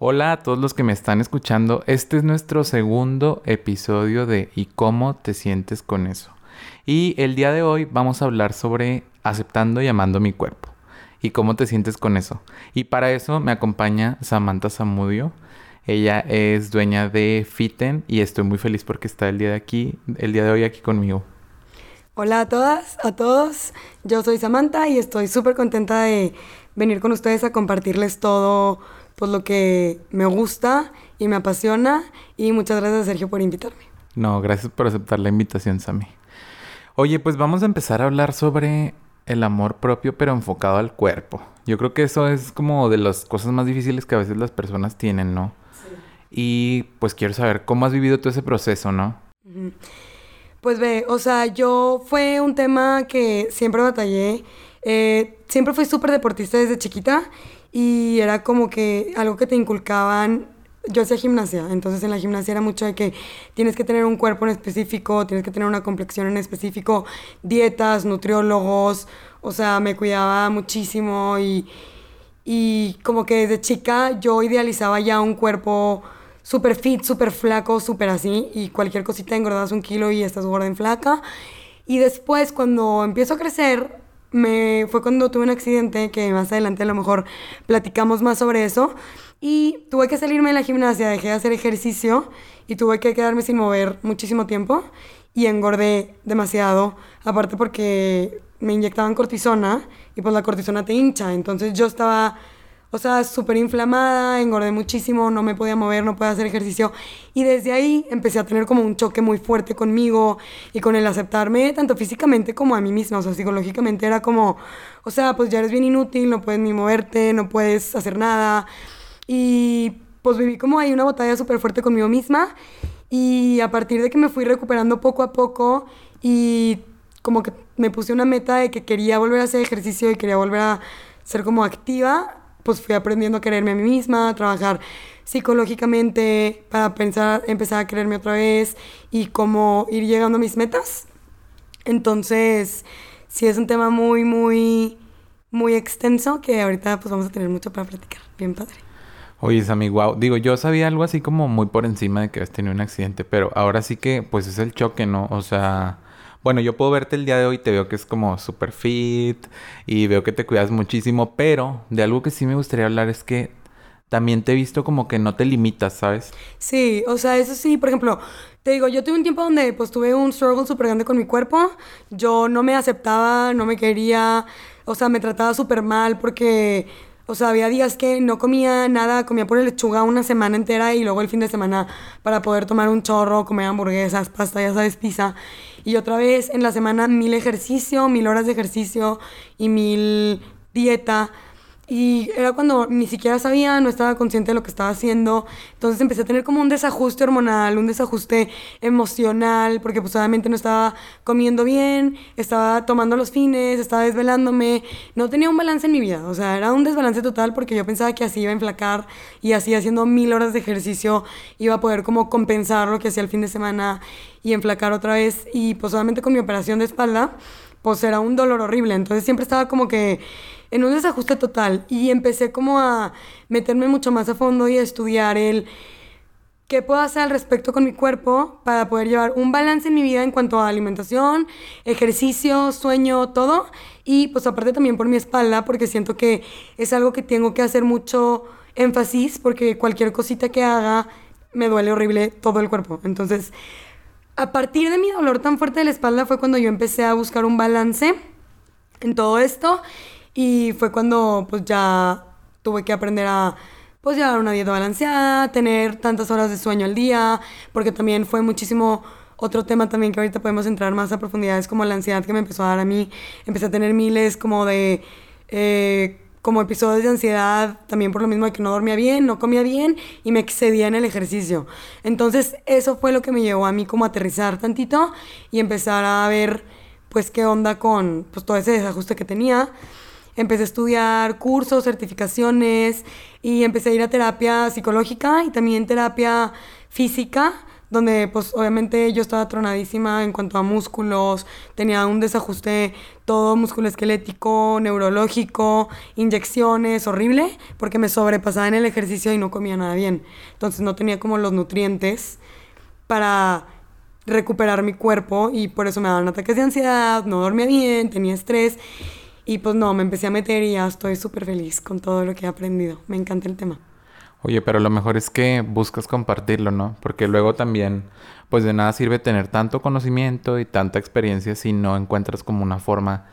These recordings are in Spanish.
Hola a todos los que me están escuchando. Este es nuestro segundo episodio de ¿Y cómo te sientes con eso? Y el día de hoy vamos a hablar sobre aceptando y amando mi cuerpo. ¿Y cómo te sientes con eso? Y para eso me acompaña Samantha Zamudio. Ella es dueña de Fiten y estoy muy feliz porque está el día de aquí, el día de hoy aquí conmigo. Hola a todas, a todos. Yo soy Samantha y estoy súper contenta de venir con ustedes a compartirles todo pues lo que me gusta y me apasiona y muchas gracias Sergio por invitarme. No, gracias por aceptar la invitación, Sami. Oye, pues vamos a empezar a hablar sobre el amor propio, pero enfocado al cuerpo. Yo creo que eso es como de las cosas más difíciles que a veces las personas tienen, ¿no? Sí. Y pues quiero saber cómo has vivido todo ese proceso, ¿no? Pues ve, o sea, yo fue un tema que siempre batallé. Eh, siempre fui súper deportista desde chiquita y era como que algo que te inculcaban. Yo hacía gimnasia, entonces en la gimnasia era mucho de que tienes que tener un cuerpo en específico, tienes que tener una complexión en específico, dietas, nutriólogos, o sea, me cuidaba muchísimo y, y como que desde chica yo idealizaba ya un cuerpo súper fit, súper flaco, súper así, y cualquier cosita engordas un kilo y estás gorda en flaca. Y después cuando empiezo a crecer, me fue cuando tuve un accidente, que más adelante a lo mejor platicamos más sobre eso, y tuve que salirme de la gimnasia, dejé de hacer ejercicio y tuve que quedarme sin mover muchísimo tiempo y engordé demasiado, aparte porque me inyectaban cortisona y pues la cortisona te hincha, entonces yo estaba o sea, súper inflamada, engordé muchísimo, no me podía mover, no podía hacer ejercicio. Y desde ahí empecé a tener como un choque muy fuerte conmigo y con el aceptarme, tanto físicamente como a mí misma. O sea, psicológicamente era como, o sea, pues ya eres bien inútil, no puedes ni moverte, no puedes hacer nada. Y pues viví como ahí una batalla súper fuerte conmigo misma. Y a partir de que me fui recuperando poco a poco y como que me puse una meta de que quería volver a hacer ejercicio y quería volver a ser como activa, pues fui aprendiendo a quererme a mí misma, a trabajar psicológicamente para pensar, empezar a quererme otra vez y cómo ir llegando a mis metas. Entonces, sí es un tema muy, muy, muy extenso que ahorita pues vamos a tener mucho para platicar. Bien padre. Oye, Sammy, wow. Digo, yo sabía algo así como muy por encima de que has tenido un accidente, pero ahora sí que pues es el choque, ¿no? O sea, bueno, yo puedo verte el día de hoy, te veo que es como super fit y veo que te cuidas muchísimo, pero de algo que sí me gustaría hablar es que también te he visto como que no te limitas, ¿sabes? Sí, o sea, eso sí, por ejemplo, te digo, yo tuve un tiempo donde pues tuve un struggle súper grande con mi cuerpo, yo no me aceptaba, no me quería, o sea, me trataba súper mal porque o sea, había días que no comía nada, comía por lechuga una semana entera y luego el fin de semana para poder tomar un chorro, comer hamburguesas, pasta, ya sabes, pizza. Y otra vez en la semana mil ejercicio, mil horas de ejercicio y mil dieta. Y era cuando ni siquiera sabía, no estaba consciente de lo que estaba haciendo. Entonces empecé a tener como un desajuste hormonal, un desajuste emocional, porque pues obviamente no estaba comiendo bien, estaba tomando los fines, estaba desvelándome. No tenía un balance en mi vida. O sea, era un desbalance total porque yo pensaba que así iba a enflacar y así haciendo mil horas de ejercicio iba a poder como compensar lo que hacía el fin de semana y enflacar otra vez. Y pues obviamente con mi operación de espalda, pues era un dolor horrible. Entonces siempre estaba como que en un desajuste total y empecé como a meterme mucho más a fondo y a estudiar el qué puedo hacer al respecto con mi cuerpo para poder llevar un balance en mi vida en cuanto a alimentación, ejercicio, sueño, todo. Y pues aparte también por mi espalda, porque siento que es algo que tengo que hacer mucho énfasis, porque cualquier cosita que haga me duele horrible todo el cuerpo. Entonces, a partir de mi dolor tan fuerte de la espalda fue cuando yo empecé a buscar un balance en todo esto y fue cuando pues ya tuve que aprender a pues llevar una dieta balanceada, tener tantas horas de sueño al día, porque también fue muchísimo otro tema también que ahorita podemos entrar más a profundidades como la ansiedad que me empezó a dar a mí. Empecé a tener miles como de... Eh, como episodios de ansiedad, también por lo mismo de que no dormía bien, no comía bien y me excedía en el ejercicio. Entonces eso fue lo que me llevó a mí como a aterrizar tantito y empezar a ver pues qué onda con pues todo ese desajuste que tenía empecé a estudiar cursos, certificaciones y empecé a ir a terapia psicológica y también terapia física, donde pues obviamente yo estaba tronadísima en cuanto a músculos, tenía un desajuste todo musculoesquelético, neurológico, inyecciones, horrible, porque me sobrepasaba en el ejercicio y no comía nada bien. Entonces no tenía como los nutrientes para recuperar mi cuerpo y por eso me daban ataques de ansiedad, no dormía bien, tenía estrés y pues no, me empecé a meter y ya estoy súper feliz con todo lo que he aprendido. Me encanta el tema. Oye, pero lo mejor es que buscas compartirlo, ¿no? Porque luego también, pues de nada sirve tener tanto conocimiento y tanta experiencia si no encuentras como una forma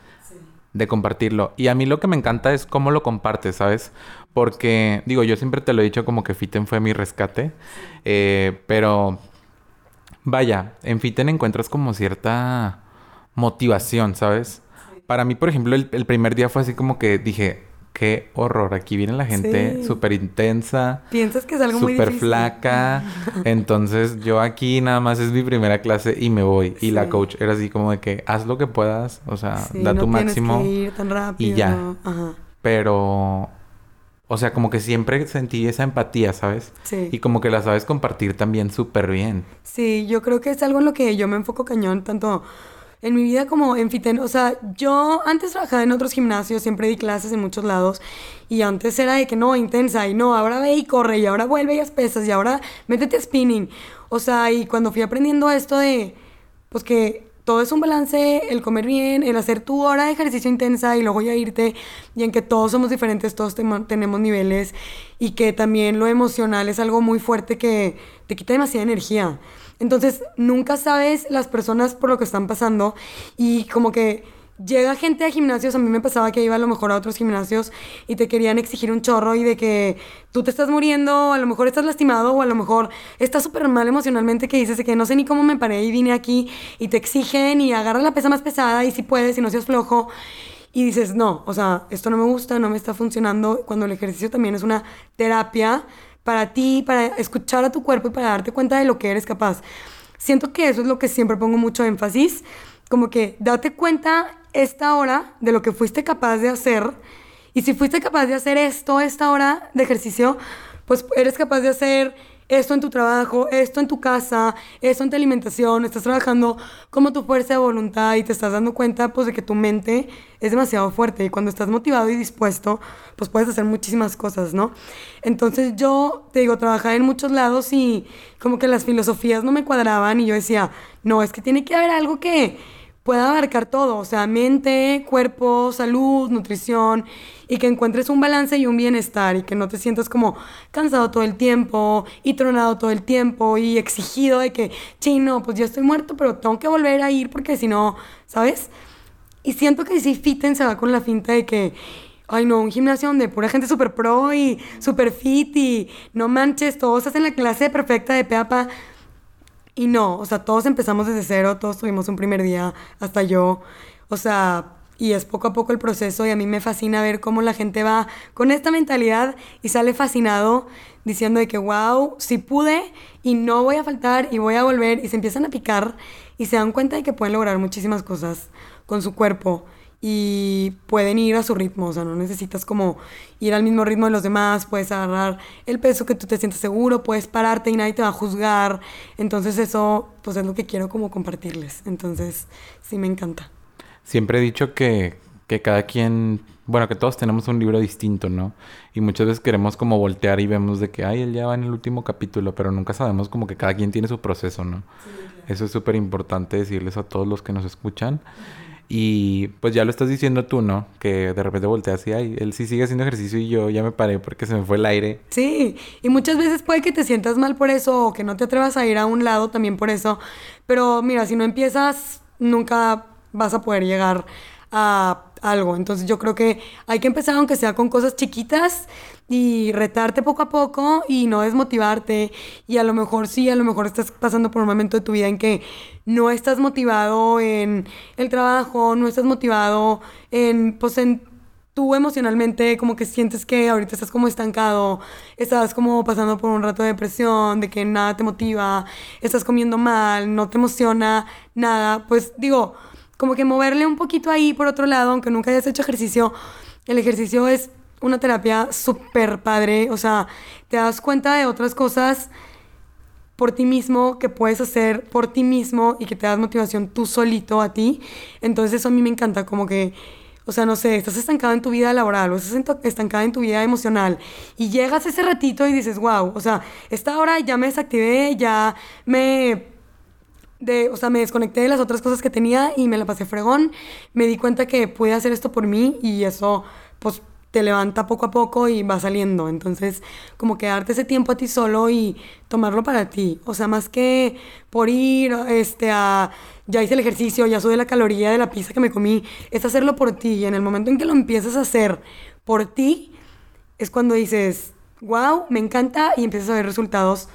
de compartirlo. Y a mí lo que me encanta es cómo lo compartes, ¿sabes? Porque, digo, yo siempre te lo he dicho como que Fiten fue mi rescate, eh, pero vaya, en Fiten encuentras como cierta motivación, ¿sabes? Para mí, por ejemplo, el, el primer día fue así como que dije, qué horror. Aquí viene la gente súper intensa. Piensas que es algo muy Súper flaca. Entonces yo aquí nada más es mi primera clase y me voy. Y la coach era así como de que haz lo que puedas. O sea, da tu máximo. tan rápido. Y ya. Pero... O sea, como que siempre sentí esa empatía, ¿sabes? Sí. Y como que la sabes compartir también súper bien. Sí, yo creo que es algo en lo que yo me enfoco cañón, tanto en mi vida como en fiten, o sea, yo antes trabajaba en otros gimnasios, siempre di clases en muchos lados y antes era de que no, intensa y no, ahora ve y corre y ahora vuelve y haz pesas y ahora métete a spinning. O sea, y cuando fui aprendiendo esto de, pues que todo es un balance, el comer bien, el hacer tu hora de ejercicio intensa y luego ya irte, y en que todos somos diferentes, todos tenemos niveles, y que también lo emocional es algo muy fuerte que te quita demasiada energía. Entonces, nunca sabes las personas por lo que están pasando y como que llega gente a gimnasios, a mí me pasaba que iba a lo mejor a otros gimnasios y te querían exigir un chorro y de que tú te estás muriendo, a lo mejor estás lastimado o a lo mejor estás súper mal emocionalmente que dices que no sé ni cómo me paré y vine aquí y te exigen y agarra la pesa más pesada y si puedes y no seas flojo. Y dices, no, o sea, esto no me gusta, no me está funcionando, cuando el ejercicio también es una terapia para ti, para escuchar a tu cuerpo y para darte cuenta de lo que eres capaz. Siento que eso es lo que siempre pongo mucho énfasis, como que date cuenta esta hora de lo que fuiste capaz de hacer y si fuiste capaz de hacer esto, esta hora de ejercicio, pues eres capaz de hacer esto en tu trabajo, esto en tu casa, esto en tu alimentación, estás trabajando como tu fuerza de voluntad y te estás dando cuenta pues de que tu mente es demasiado fuerte y cuando estás motivado y dispuesto, pues puedes hacer muchísimas cosas, ¿no? Entonces yo, te digo, trabajaba en muchos lados y como que las filosofías no me cuadraban y yo decía, no, es que tiene que haber algo que pueda abarcar todo, o sea, mente, cuerpo, salud, nutrición, y que encuentres un balance y un bienestar y que no te sientas como cansado todo el tiempo y tronado todo el tiempo y exigido de que, chino, pues ya estoy muerto, pero tengo que volver a ir porque si no, ¿sabes? Y siento que si Fiten se va con la finta de que, ay no, un gimnasio donde pura gente súper pro y súper fit y no manches, todos hacen la clase perfecta de peapa. Y no, o sea, todos empezamos desde cero, todos tuvimos un primer día, hasta yo. O sea, y es poco a poco el proceso y a mí me fascina ver cómo la gente va con esta mentalidad y sale fascinado diciendo de que, wow, si pude y no voy a faltar y voy a volver y se empiezan a picar y se dan cuenta de que pueden lograr muchísimas cosas con su cuerpo y pueden ir a su ritmo, o sea, no necesitas como ir al mismo ritmo de los demás, puedes agarrar el peso que tú te sientes seguro, puedes pararte y nadie te va a juzgar, entonces eso pues es lo que quiero como compartirles, entonces sí me encanta. Siempre he dicho que, que cada quien, bueno, que todos tenemos un libro distinto, ¿no? Y muchas veces queremos como voltear y vemos de que, ay, él ya va en el último capítulo, pero nunca sabemos como que cada quien tiene su proceso, ¿no? Eso es súper importante decirles a todos los que nos escuchan. Y pues ya lo estás diciendo tú, ¿no? Que de repente volteas y, ay, él sí sigue haciendo ejercicio y yo ya me paré porque se me fue el aire. Sí, y muchas veces puede que te sientas mal por eso o que no te atrevas a ir a un lado también por eso. Pero mira, si no empiezas, nunca vas a poder llegar a algo. Entonces yo creo que hay que empezar aunque sea con cosas chiquitas y retarte poco a poco y no desmotivarte. Y a lo mejor sí, a lo mejor estás pasando por un momento de tu vida en que no estás motivado en el trabajo, no estás motivado en, pues en tú emocionalmente como que sientes que ahorita estás como estancado, estás como pasando por un rato de depresión, de que nada te motiva, estás comiendo mal, no te emociona nada, pues digo, como que moverle un poquito ahí por otro lado, aunque nunca hayas hecho ejercicio, el ejercicio es una terapia súper padre, o sea, te das cuenta de otras cosas por ti mismo, que puedes hacer por ti mismo y que te das motivación tú solito a ti. Entonces eso a mí me encanta, como que, o sea, no sé, estás estancado en tu vida laboral o estás estancada en tu vida emocional y llegas ese ratito y dices, wow, o sea, esta hora ya me desactivé, ya me de, o sea, me desconecté de las otras cosas que tenía y me la pasé fregón. Me di cuenta que pude hacer esto por mí y eso, pues, te levanta poco a poco y va saliendo. Entonces, como que darte ese tiempo a ti solo y tomarlo para ti. O sea, más que por ir este, a, ya hice el ejercicio, ya sube la caloría de la pizza que me comí, es hacerlo por ti. Y en el momento en que lo empiezas a hacer por ti, es cuando dices, wow, me encanta y empiezas a ver resultados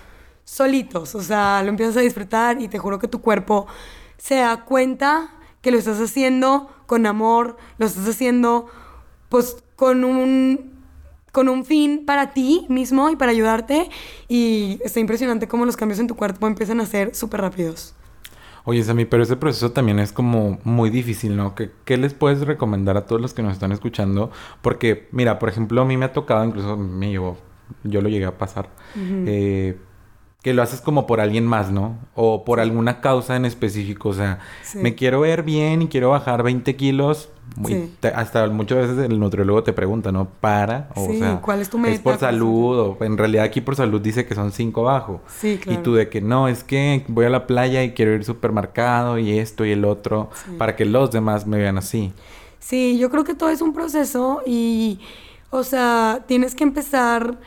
solitos. O sea, lo empiezas a disfrutar y te juro que tu cuerpo se da cuenta que lo estás haciendo con amor, lo estás haciendo pues con un, con un fin para ti mismo y para ayudarte. Y está impresionante cómo los cambios en tu cuerpo empiezan a ser súper rápidos. Oye, Sammy, pero ese proceso también es como muy difícil, ¿no? ¿Qué, ¿Qué, les puedes recomendar a todos los que nos están escuchando? Porque, mira, por ejemplo, a mí me ha tocado, incluso me llevó, yo lo llegué a pasar, eh, que lo haces como por alguien más, ¿no? O por alguna causa en específico. O sea, me quiero ver bien y quiero bajar 20 kilos. hasta muchas veces el nutriólogo te pregunta, ¿no? Para. O, sea, ¿cuál es tu meta? Es por salud. O en realidad aquí por salud dice que son 5 bajo. Sí, claro. Y tú de que no, es que voy a la playa y quiero ir supermercado y esto y el otro. Para que los demás me vean así. Sí, yo creo que todo es un proceso y, o sea, tienes que empezar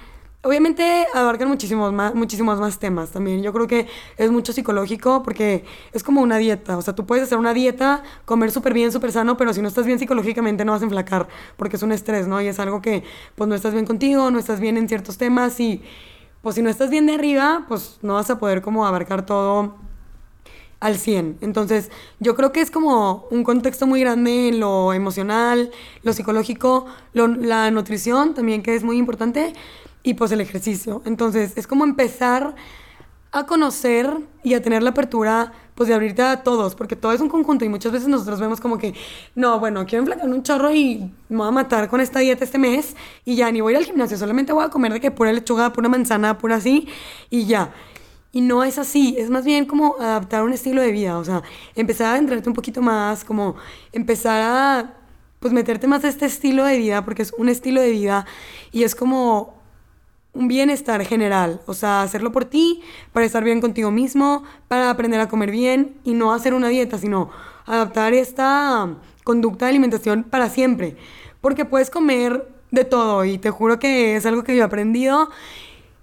Obviamente abarcan muchísimos más, muchísimos más temas también. Yo creo que es mucho psicológico porque es como una dieta. O sea, tú puedes hacer una dieta, comer súper bien, súper sano, pero si no estás bien psicológicamente no vas a enflacar porque es un estrés, ¿no? Y es algo que pues no estás bien contigo, no estás bien en ciertos temas y pues si no estás bien de arriba, pues no vas a poder como abarcar todo al 100. Entonces, yo creo que es como un contexto muy grande en lo emocional, lo psicológico, la nutrición también, que es muy importante y pues el ejercicio. Entonces, es como empezar a conocer y a tener la apertura, pues de abrirte a todos, porque todo es un conjunto y muchas veces nosotros vemos como que, no, bueno, quiero enflacar un chorro y me voy a matar con esta dieta este mes y ya ni voy al gimnasio, solamente voy a comer de que pura lechuga, pura manzana, pura así y ya. Y no es así, es más bien como adaptar un estilo de vida, o sea, empezar a entrarte un poquito más, como empezar a, pues meterte más a este estilo de vida, porque es un estilo de vida y es como un bienestar general, o sea, hacerlo por ti, para estar bien contigo mismo, para aprender a comer bien y no hacer una dieta, sino adaptar esta conducta de alimentación para siempre, porque puedes comer de todo y te juro que es algo que yo he aprendido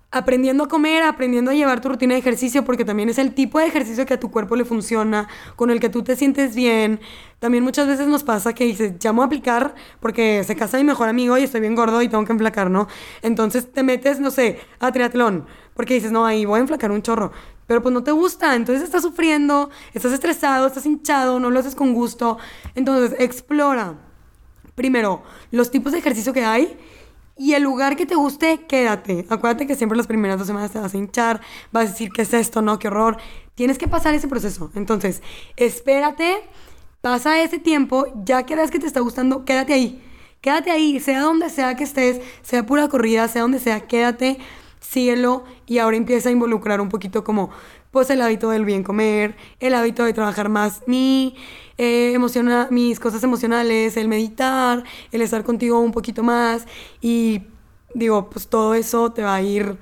aprendiendo a comer, aprendiendo a llevar tu rutina de ejercicio, porque también es el tipo de ejercicio que a tu cuerpo le funciona, con el que tú te sientes bien. También muchas veces nos pasa que dices, ya a aplicar porque se casa mi mejor amigo y estoy bien gordo y tengo que enflacar, ¿no? Entonces te metes, no sé, a triatlón, porque dices, no, ahí voy a enflacar un chorro. Pero pues no te gusta, entonces estás sufriendo, estás estresado, estás hinchado, no lo haces con gusto. Entonces, explora. Primero, los tipos de ejercicio que hay y el lugar que te guste, quédate. Acuérdate que siempre las primeras dos semanas te vas a hinchar, vas a decir, ¿qué es esto? No, qué horror. Tienes que pasar ese proceso. Entonces, espérate, pasa ese tiempo, ya que que te está gustando, quédate ahí. Quédate ahí, sea donde sea que estés, sea pura corrida, sea donde sea, quédate, síguelo y ahora empieza a involucrar un poquito como pues el hábito del bien comer, el hábito de trabajar más mi, eh, emociona, mis cosas emocionales, el meditar, el estar contigo un poquito más y digo, pues todo eso te va a ir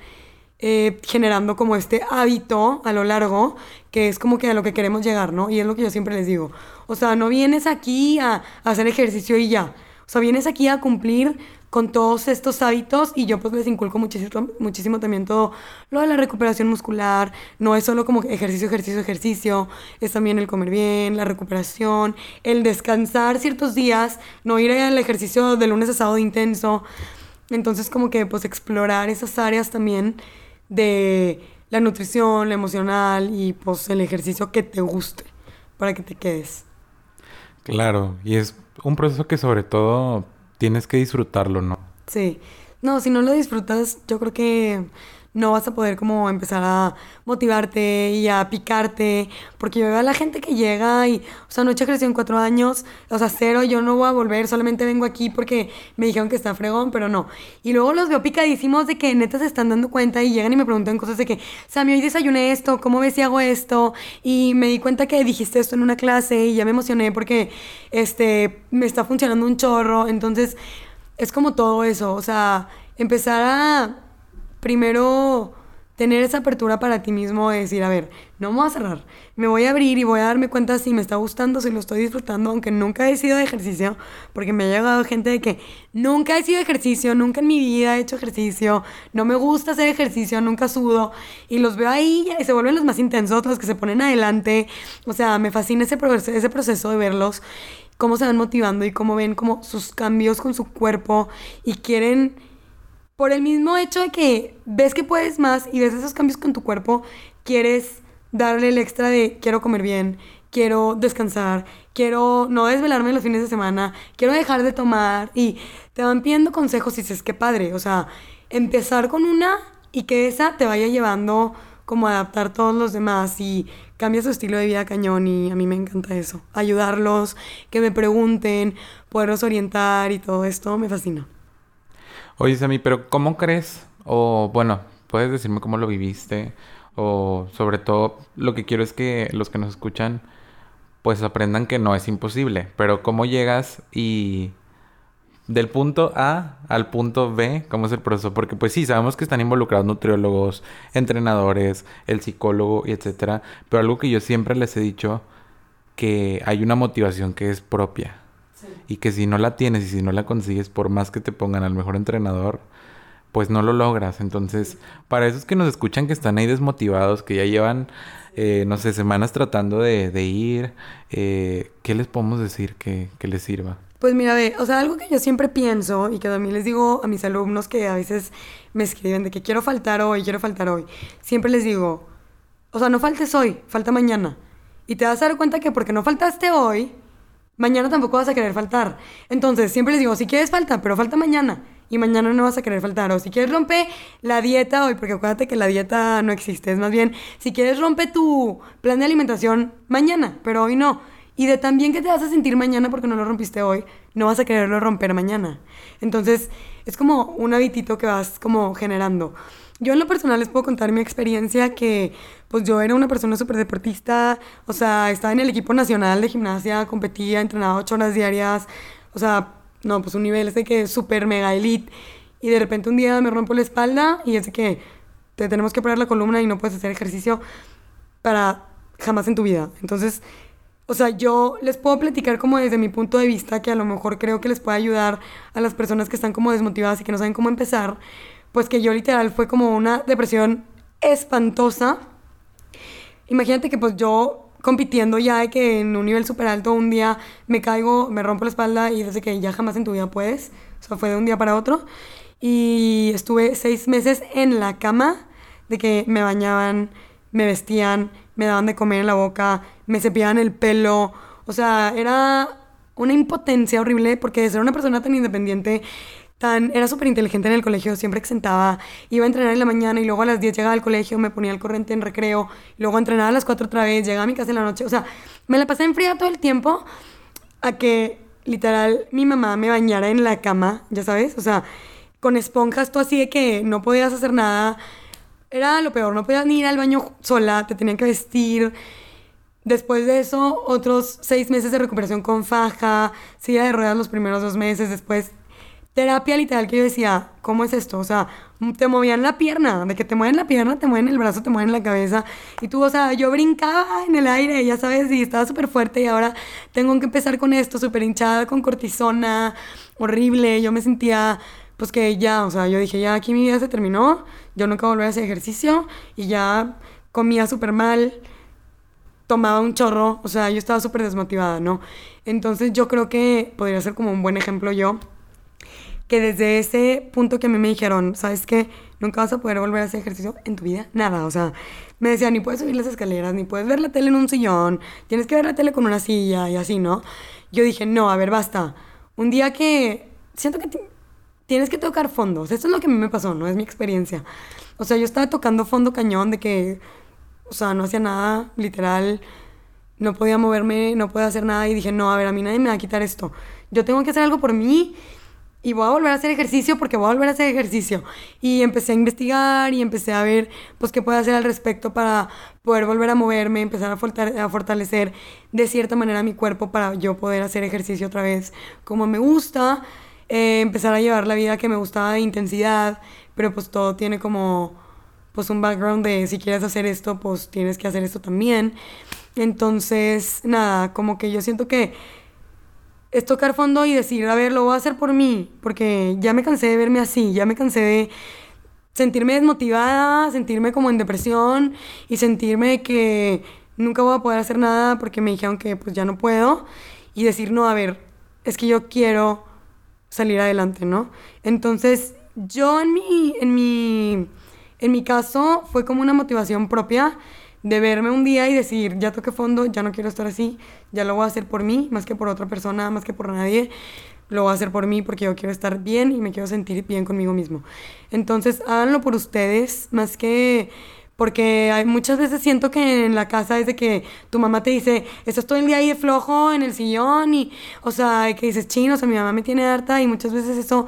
eh, generando como este hábito a lo largo, que es como que a lo que queremos llegar, ¿no? Y es lo que yo siempre les digo. O sea, no vienes aquí a hacer ejercicio y ya. O sea, vienes aquí a cumplir con todos estos hábitos y yo pues les inculco muchísimo, muchísimo también todo lo de la recuperación muscular, no es solo como ejercicio, ejercicio, ejercicio, es también el comer bien, la recuperación, el descansar ciertos días, no ir al ejercicio de lunes a sábado intenso, entonces como que pues explorar esas áreas también de la nutrición, la emocional y pues el ejercicio que te guste para que te quedes. Claro, y es un proceso que sobre todo tienes que disfrutarlo, ¿no? Sí. No, si no lo disfrutas, yo creo que no vas a poder como empezar a motivarte y a picarte, porque yo veo a la gente que llega y, o sea, no he hecho ejercicio en cuatro años, o sea, cero, yo no voy a volver, solamente vengo aquí porque me dijeron que está fregón, pero no. Y luego los veo picadísimos de que neta se están dando cuenta y llegan y me preguntan cosas de que, Sammy, hoy desayuné esto, ¿cómo ves si hago esto? Y me di cuenta que dijiste esto en una clase y ya me emocioné porque, este, me está funcionando un chorro, entonces es como todo eso, o sea, empezar a primero tener esa apertura para ti mismo de decir, a ver, no me voy a cerrar, me voy a abrir y voy a darme cuenta si me está gustando, si lo estoy disfrutando, aunque nunca he sido de ejercicio, porque me ha llegado gente de que nunca he sido de ejercicio, nunca en mi vida he hecho ejercicio, no me gusta hacer ejercicio, nunca sudo, y los veo ahí y se vuelven los más intensos, los que se ponen adelante, o sea, me fascina ese proceso, ese proceso de verlos, cómo se van motivando y cómo ven como sus cambios con su cuerpo y quieren por el mismo hecho de que ves que puedes más y ves esos cambios con tu cuerpo, quieres darle el extra de quiero comer bien, quiero descansar, quiero no desvelarme los fines de semana, quiero dejar de tomar y te van pidiendo consejos y dices, qué padre, o sea, empezar con una y que esa te vaya llevando como a adaptar todos los demás y cambia su estilo de vida cañón y a mí me encanta eso, ayudarlos, que me pregunten, poderlos orientar y todo esto me fascina. Oye, Sammy, pero ¿cómo crees? O bueno, puedes decirme cómo lo viviste. O sobre todo, lo que quiero es que los que nos escuchan, pues aprendan que no es imposible. Pero ¿cómo llegas y del punto A al punto B, ¿cómo es el proceso? Porque pues sí, sabemos que están involucrados nutriólogos, entrenadores, el psicólogo y etcétera, pero algo que yo siempre les he dicho que hay una motivación que es propia. Y que si no la tienes y si no la consigues, por más que te pongan al mejor entrenador, pues no lo logras. Entonces, para esos que nos escuchan que están ahí desmotivados, que ya llevan, eh, no sé, semanas tratando de, ir, eh, ¿qué les podemos decir que, que, les sirva? Pues mira, ve, o sea, algo que yo siempre pienso y que también les digo a mis alumnos que a veces me escriben de que quiero faltar hoy, quiero faltar hoy, siempre les digo, o sea, no faltes hoy, falta mañana. Y te vas a dar cuenta que porque no faltaste hoy, mañana tampoco vas a querer faltar. Entonces, siempre les digo, si quieres falta, pero falta mañana. Y mañana no vas a querer faltar. O si quieres rompe la dieta hoy, porque acuérdate que la dieta no existe. Es más bien, si quieres rompe tu plan de alimentación mañana, pero hoy no. Y de tan bien que te vas a sentir mañana porque no lo rompiste hoy, no vas a quererlo romper mañana. Entonces, es como un habitito que vas como generando. Yo en lo personal les puedo contar mi experiencia que pues yo era una persona súper deportista, o sea, estaba en el equipo nacional de gimnasia, competía, entrenaba ocho horas diarias, o sea, no, pues un nivel ese que es súper mega elite. Y de repente un día me rompo la espalda y es que te tenemos que poner la columna y no puedes hacer ejercicio para jamás en tu vida. Entonces, o sea, yo les puedo platicar como desde mi punto de vista que a lo mejor creo que les puede ayudar a las personas que están como desmotivadas y que no saben cómo empezar pues que yo literal fue como una depresión espantosa. Imagínate que pues yo compitiendo ya de que en un nivel súper alto un día me caigo, me rompo la espalda y desde que ya jamás en tu vida puedes. O sea, fue de un día para otro. Y estuve seis meses en la cama de que me bañaban, me vestían, me daban de comer en la boca, me cepillaban el pelo. O sea, era una impotencia horrible porque de ser una persona tan independiente tan, era súper inteligente en el colegio, siempre exentaba, iba a entrenar en la mañana y luego a las 10 llegaba al colegio, me ponía al corriente en recreo, y luego entrenaba a las 4 otra vez, llegaba a mi casa en la noche, o sea, me la pasé en fría todo el tiempo a que literal mi mamá me bañara en la cama, ya sabes, o sea, con esponjas, tú así de que no podías hacer nada, era lo peor, no podías ni ir al baño sola, te tenían que vestir. Después de eso, otros seis meses de recuperación con faja, silla de ruedas los primeros dos meses, después terapia literal que yo decía, ¿cómo es esto? O sea, te movían la pierna, de que te mueven la pierna, te mueven el brazo, te mueven la cabeza. Y tú, o sea, yo brincaba en el aire, ya sabes, y estaba súper fuerte y ahora tengo que empezar con esto, súper hinchada, con cortisona, horrible. Yo me sentía, pues que ya, o sea, yo dije, ya aquí mi vida se terminó, yo nunca volveré a hacer ejercicio y ya comía súper mal tomaba un chorro, o sea, yo estaba súper desmotivada, ¿no? Entonces yo creo que podría ser como un buen ejemplo yo que desde ese punto que a mí me dijeron, ¿sabes qué? Nunca vas a poder volver a hacer ejercicio en tu vida, nada, o sea, me decían, ni puedes subir las escaleras, ni puedes ver la tele en un sillón, tienes que ver la tele con una silla y así, ¿no? Yo dije, no, a ver, basta. Un día que siento que tienes que tocar fondo. O sea, esto es lo que a mí me pasó, no es mi experiencia. O sea, yo estaba tocando fondo cañón de que, o sea, no hacía nada, literal, no podía moverme, no podía hacer nada y dije, no, a ver, a mí nadie me va a quitar esto. Yo tengo que hacer algo por mí y voy a volver a hacer ejercicio porque voy a volver a hacer ejercicio. Y empecé a investigar y empecé a ver, pues, qué puedo hacer al respecto para poder volver a moverme, empezar a, fortalecer de cierta manera mi cuerpo para yo poder hacer ejercicio otra vez como me gusta, eh, empezar a llevar la vida que me gustaba de intensidad, pero pues todo tiene como, pues, un background de si quieres hacer esto, pues tienes que hacer esto también. Entonces, nada, como que yo siento que es tocar fondo y decir, a ver, lo voy a hacer por mí, porque ya me cansé de verme así, ya me cansé de sentirme desmotivada, sentirme como en depresión y sentirme que nunca voy a poder hacer nada porque me dijeron que pues ya no puedo y decir, no, a ver, es que yo quiero salir adelante, ¿no? Entonces, yo en mi, en mi, en mi caso fue como una motivación propia de verme un día y decir, ya toqué fondo, ya no quiero estar así, ya lo voy a hacer por mí, más que por otra persona, más que por nadie, lo voy a hacer por mí porque yo quiero estar bien y me quiero sentir bien conmigo mismo. Entonces, háganlo por ustedes, más que porque hay, muchas veces siento que en la casa es de que tu mamá te dice, estás todo el día ahí de flojo en el sillón y, o sea, que dices, chino, o sea, mi mamá me tiene harta y muchas veces eso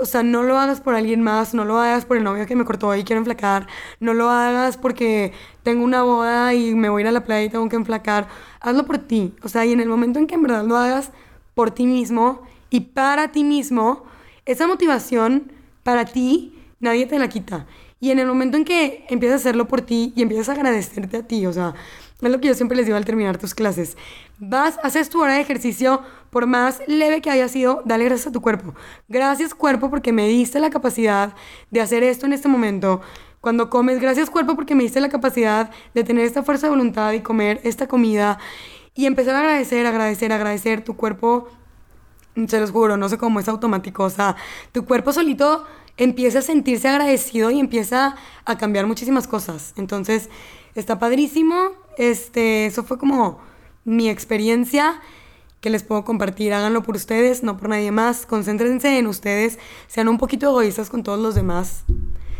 o sea, no lo hagas por alguien más, no lo hagas por el novio que me cortó y quiero enflacar, no lo hagas porque tengo una boda y me voy a ir a la playa y tengo que enflacar. Hazlo por ti. O sea, y en el momento en que en verdad lo hagas por ti mismo y para ti mismo, esa motivación para ti nadie te la quita. Y en el momento en que empiezas a hacerlo por ti y empiezas a agradecerte a ti, o sea, es lo que yo siempre les digo al terminar tus clases. Vas, haces tu hora de ejercicio, por más leve que haya sido, dale gracias a tu cuerpo. Gracias cuerpo porque me diste la capacidad de hacer esto en este momento. Cuando comes, gracias cuerpo porque me diste la capacidad de tener esta fuerza de voluntad y comer esta comida. Y empezar a agradecer, agradecer, agradecer. Tu cuerpo, se los juro, no sé cómo es automático. O sea, tu cuerpo solito empieza a sentirse agradecido y empieza a cambiar muchísimas cosas. Entonces, está padrísimo. Este, eso fue como mi experiencia que les puedo compartir. Háganlo por ustedes, no por nadie más. Concéntrense en ustedes. Sean un poquito egoístas con todos los demás.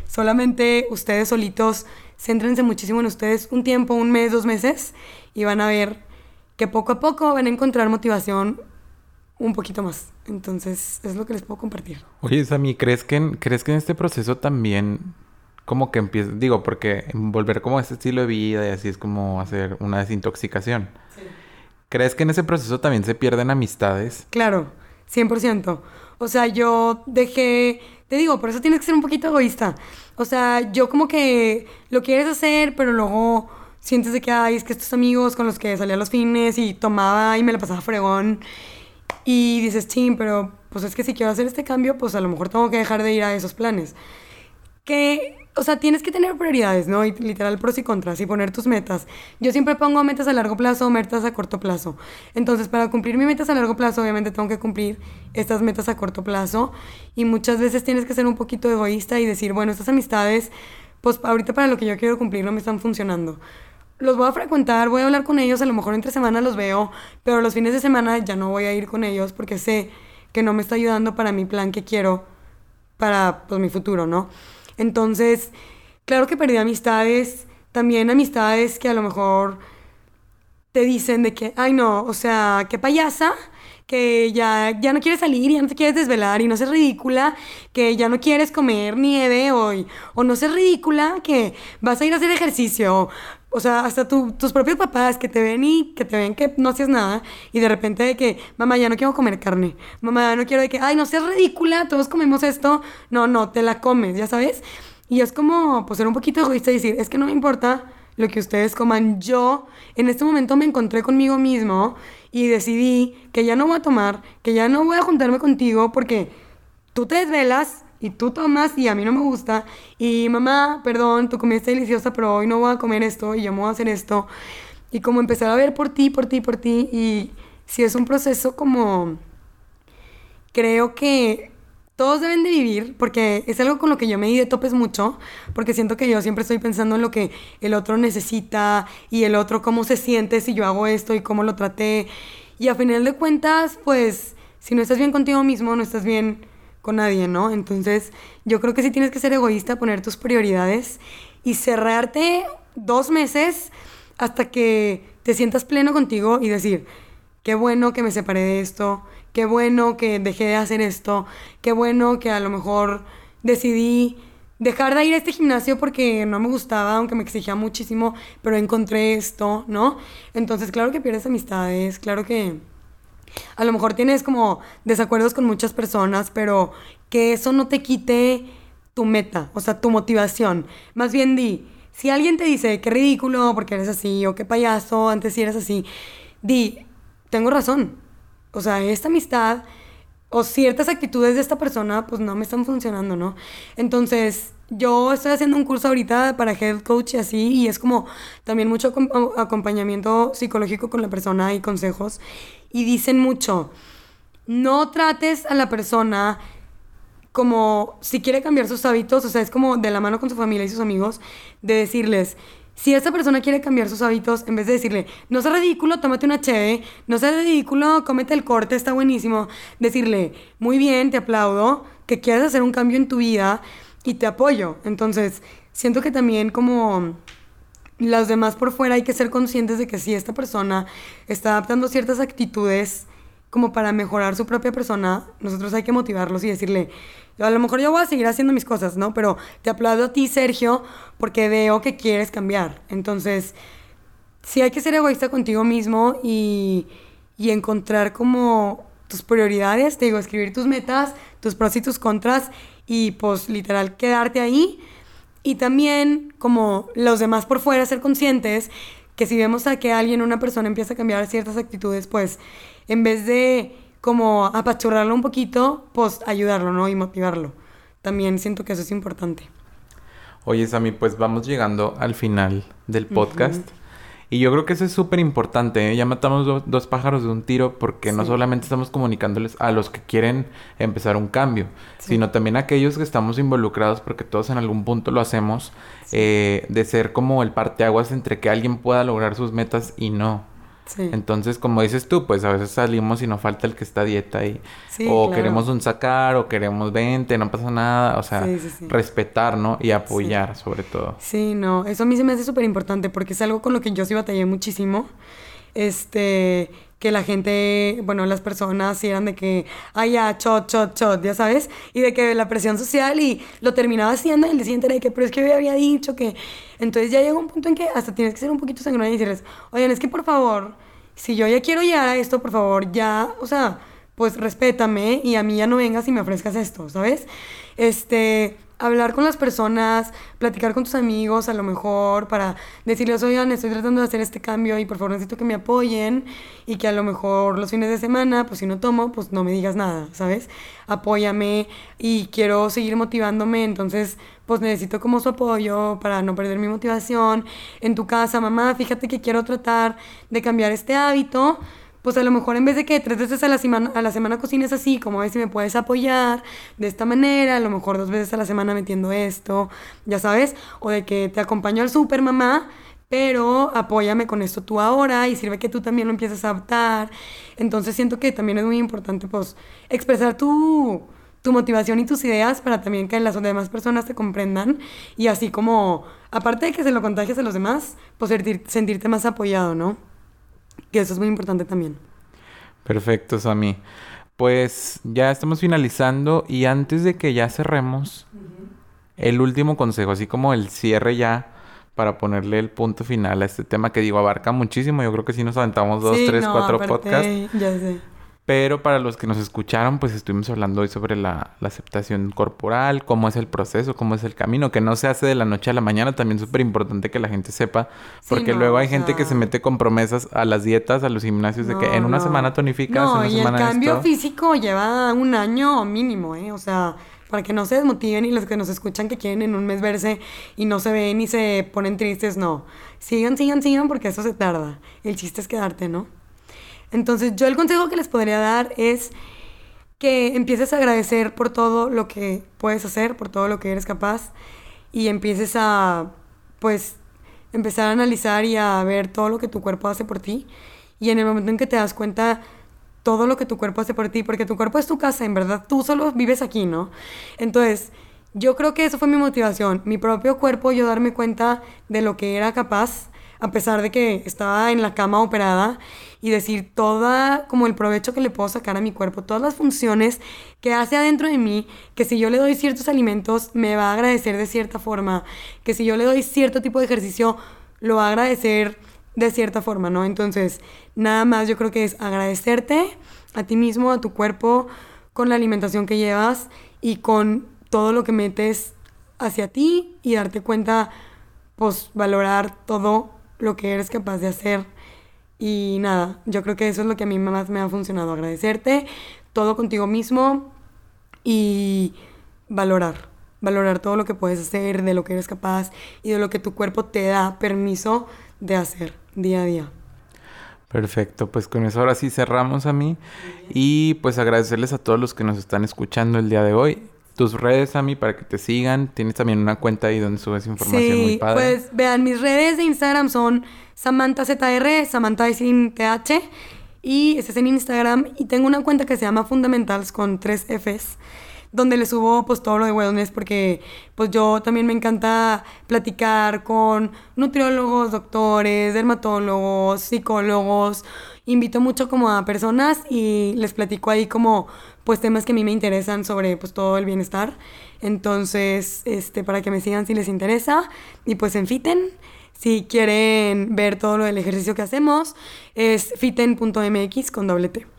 Solamente ustedes solitos. Céntrense muchísimo en ustedes un tiempo, un mes, dos meses. Y van a ver que poco a poco van a encontrar motivación un poquito más. Entonces, es lo que les puedo compartir. Oye, Sami, ¿crees que en, ¿crees que en este proceso también como que empieza, digo, porque volver como a este estilo de vida y así es como hacer una desintoxicación. Sí. ¿Crees que en ese proceso también se pierden amistades? Claro, 100%. O sea, yo dejé, te digo, por eso tienes que ser un poquito egoísta. O sea, yo como que lo quieres hacer, pero luego sientes de que, ay, es que estos amigos con los que salía los fines y tomaba y me la pasaba fregón. Y dices, ching, pero pues es que si quiero hacer este cambio, pues a lo mejor tengo que dejar de ir a esos planes. Que o sea, tienes que tener prioridades, ¿no? Y literal pros y contras y poner tus metas. Yo siempre pongo metas a largo plazo, metas a corto plazo. Entonces, para cumplir mis metas a largo plazo, obviamente tengo que cumplir estas metas a corto plazo. Y muchas veces tienes que ser un poquito egoísta y decir, bueno, estas amistades, pues ahorita para lo que yo quiero cumplir no me están funcionando. Los voy a frecuentar, voy a hablar con ellos, a lo mejor entre semana los veo, pero los fines de semana ya no voy a ir con ellos porque sé que no me está ayudando para mi plan que quiero para pues, mi futuro, ¿no? Entonces, claro que perdí amistades, también amistades que a lo mejor te dicen de que, ay no, o sea, qué payasa, que ya, ya no quieres salir, ya no te quieres desvelar y no seas ridícula, que ya no quieres comer nieve hoy, o no seas ridícula, que vas a ir a hacer ejercicio, o sea, hasta tus propios papás que te ven y que te ven que no haces nada y de repente de que, mamá, ya no quiero comer carne, mamá, ya no quiero de que, ay, no seas ridícula, todos comemos esto, no, no, te la comes, ya sabes. Y es como, pues, ser un poquito egoísta y decir, es que no me importa lo que ustedes coman. Yo en este momento me encontré conmigo mismo y decidí que ya no voy a tomar, que ya no voy a juntarme contigo porque tú te desvelas y tú tomas y a mí no me gusta. Y mamá, perdón, tu comida está deliciosa, pero hoy no voy a comer esto y yo me voy a hacer esto. Y como empezar a ver por ti, por ti, por ti. Y si es un proceso como... Creo que todos deben de vivir, porque es algo con lo que yo me di de topes mucho, porque siento que yo siempre estoy pensando en lo que el otro necesita y el otro cómo se siente si yo hago esto y cómo lo traté. Y a final de cuentas, pues, si no estás bien contigo mismo, no estás bien con nadie, ¿no? Entonces, yo creo que sí tienes que ser egoísta, poner tus prioridades y cerrarte dos meses hasta que te sientas pleno contigo y decir, qué bueno que me separé de esto, qué bueno que dejé de hacer esto, qué bueno que a lo mejor decidí dejar de ir a este gimnasio porque no me gustaba, aunque me exigía muchísimo, pero encontré esto, ¿no? Entonces, claro que pierdes amistades, claro que a lo mejor tienes como desacuerdos con muchas personas, pero que eso no te quite tu meta, o sea, tu motivación. Más bien di, si alguien te dice qué ridículo porque eres así o qué payaso, antes sí eres así, di, tengo razón. O sea, esta amistad o ciertas actitudes de esta persona pues no me están funcionando, ¿no? Entonces, yo estoy haciendo un curso ahorita para health coach y así, y es como también mucho acompañamiento psicológico con la persona y consejos. Y dicen mucho, no trates a la persona como si quiere cambiar sus hábitos, o sea, es como de la mano con su familia y sus amigos, de decirles, si esta persona quiere cambiar sus hábitos, en vez de decirle, no seas ridículo, tómate una cheve, no seas ridículo, cómete el corte, está buenísimo, decirle, muy bien, te aplaudo, que quieres hacer un cambio en tu vida, y te apoyo. Entonces, siento que también como los demás por fuera hay que ser conscientes de que si esta persona está adaptando ciertas actitudes como para mejorar su propia persona, nosotros hay que motivarlos y decirle, a lo mejor yo voy a seguir haciendo mis cosas, ¿no? Pero te aplaudo a ti, Sergio, porque veo que quieres cambiar. Entonces, sí hay que ser egoísta contigo mismo y, y encontrar como tus prioridades, te digo, escribir tus metas, tus pros y tus contras y pues literal quedarte ahí. Y también como los demás por fuera ser conscientes que si vemos a que alguien, una persona empieza a cambiar ciertas actitudes, pues en vez de como apachurrarlo un poquito, pues ayudarlo, ¿no? Y motivarlo. También siento que eso es importante. Oye, Sammy, pues vamos llegando al final del podcast. Y yo creo que eso es súper importante. ¿eh? Ya matamos dos pájaros de un tiro porque no solamente estamos comunicándoles a los que quieren empezar un cambio, sino también a aquellos que estamos involucrados porque todos en algún punto lo hacemos, eh, de ser como el parteaguas entre que alguien pueda lograr sus metas y no. Entonces, como dices tú, pues a veces salimos y no falta el que está a dieta y o queremos un sacar o queremos 20, no pasa nada, o sea, respetar, ¿no? Y apoyar sobre todo. Sí, no, eso a mí se me hace súper importante porque es algo con lo que yo sí batallé muchísimo. Este, que la gente, bueno, las personas eran de que, ay, ya, chot, chot, chot, ya sabes, y de que la presión social y lo terminaba haciendo y el siguiente era de que, pero es que yo había dicho que, entonces ya llega un punto en que hasta tienes que ser un poquito sangrón y decirles, oigan, es que por favor, si yo ya quiero llegar a esto, por favor, ya, o sea, pues respétame y a mí ya no vengas y me ofrezcas esto, ¿sabes? Este, hablar con las personas, platicar con tus amigos a lo mejor para decirles, oigan, estoy tratando de hacer este cambio y por favor necesito que me apoyen y que a lo mejor los fines de semana, pues si no tomo, pues no me digas nada, ¿sabes? Apóyame y quiero seguir motivándome, entonces pues necesito como su apoyo para no perder mi motivación. En tu casa, mamá, fíjate que quiero tratar de cambiar este hábito pues a lo mejor en vez de que tres veces a la semana, a la semana cocines así, como ves si me puedes apoyar de esta manera, a lo mejor dos veces a la semana metiendo esto, ya sabes, o de que te acompaño al súper, mamá, pero apóyame con esto tú ahora y sirve que tú también lo empieces a adaptar. Entonces siento que también es muy importante pues expresar tu, tu motivación y tus ideas para también que las demás personas te comprendan y así como, aparte de que se lo contagies a los demás, pues sentirte más apoyado, ¿no? Que eso es muy importante también. Perfecto, Sami. Pues ya estamos finalizando y antes de que ya cerremos, el último consejo, así como el cierre ya para ponerle el punto final a este tema que digo abarca muchísimo. Yo creo que sí nos aventamos dos, tres, cuatro podcasts. Ya sé. Pero para los que nos escucharon, pues estuvimos hablando hoy sobre la, aceptación corporal, cómo es el proceso, cómo es el camino, que no se hace de la noche a la mañana, también súper importante que la gente sepa, porque luego hay gente que se mete con promesas a las dietas, a los gimnasios, de que en una semana tonificas, en una y el cambio físico lleva un año mínimo, ¿eh? O sea, para que no se desmotiven y los que nos escuchan que quieren en un mes verse y no se ven y se ponen tristes, no. Sigan, sigan, sigan porque eso se tarda. El chiste es quedarte, ¿no? Entonces yo el consejo que les podría dar es que empieces a agradecer por todo lo que puedes hacer, por todo lo que eres capaz y empieces a, pues, empezar a analizar y a ver todo lo que tu cuerpo hace por ti. Y en el momento en que te das cuenta todo lo que tu cuerpo hace por ti, porque tu cuerpo es tu casa, en verdad tú solo vives aquí, ¿no? Entonces, yo creo que eso fue mi motivación, mi propio cuerpo, yo darme cuenta de lo que era capaz, a pesar de que estaba en la cama operada, y decir toda, como el provecho que le puedo sacar a mi cuerpo, todas las funciones que hace adentro de mí, que si yo le doy ciertos alimentos, me va a agradecer de cierta forma, que si yo le doy cierto tipo de ejercicio, lo va a agradecer de cierta forma, ¿no? Entonces, nada más yo creo que es agradecerte a ti mismo, a tu cuerpo, con la alimentación que llevas y con todo lo que metes hacia ti y darte cuenta, pues valorar todo lo que eres capaz de hacer. Y nada, yo creo que eso es lo que a mí más me ha funcionado, agradecerte todo contigo mismo y valorar, valorar todo lo que puedes hacer, de lo que eres capaz y de lo que tu cuerpo te da permiso de hacer día a día. Perfecto, pues con eso ahora sí cerramos a mí y pues agradecerles a todos los que nos están escuchando el día de hoy. Tus redes a mí para que te sigan. Tienes también una cuenta ahí donde subes información muy padre. Pues vean, mis redes de Instagram son SamanthaZR, Samantha sin TH. Y ese es en Instagram. Y tengo una cuenta que se llama Fundamentals con tres Fs donde le subo pues todo lo de wellness porque pues yo también me encanta platicar con nutriólogos, doctores, dermatólogos, psicólogos. Invito mucho como a personas y les platico ahí como pues temas que a mí me interesan sobre pues todo el bienestar. Entonces, este para que me sigan si les interesa y pues en Fiten si quieren ver todo lo del ejercicio que hacemos, es fiten.mx con doble T.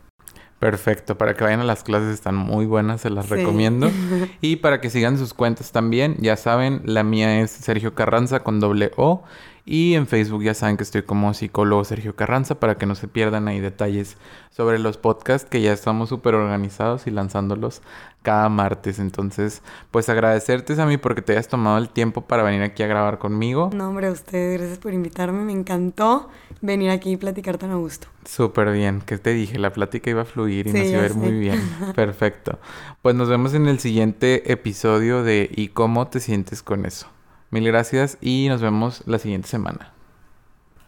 Perfecto, para que vayan a las clases están muy buenas, se las recomiendo. Y para que sigan sus cuentas también, ya saben, la mía es Sergio Carranza con doble O y en Facebook ya saben que estoy como psicólogo Sergio Carranza para que no se pierdan ahí detalles sobre los podcasts que ya estamos súper organizados y lanzándolos cada martes. Entonces, pues agradecerte a mí porque te hayas tomado el tiempo para venir aquí a grabar conmigo. No, hombre, a ustedes, gracias por invitarme. Me encantó venir aquí y platicar tan a gusto. Súper bien, que te dije, la plática iba a fluir y nos iba a ver muy bien. Perfecto. Pues nos vemos en el siguiente episodio de ¿Y cómo te sientes con eso? Mil gracias y nos vemos la siguiente semana.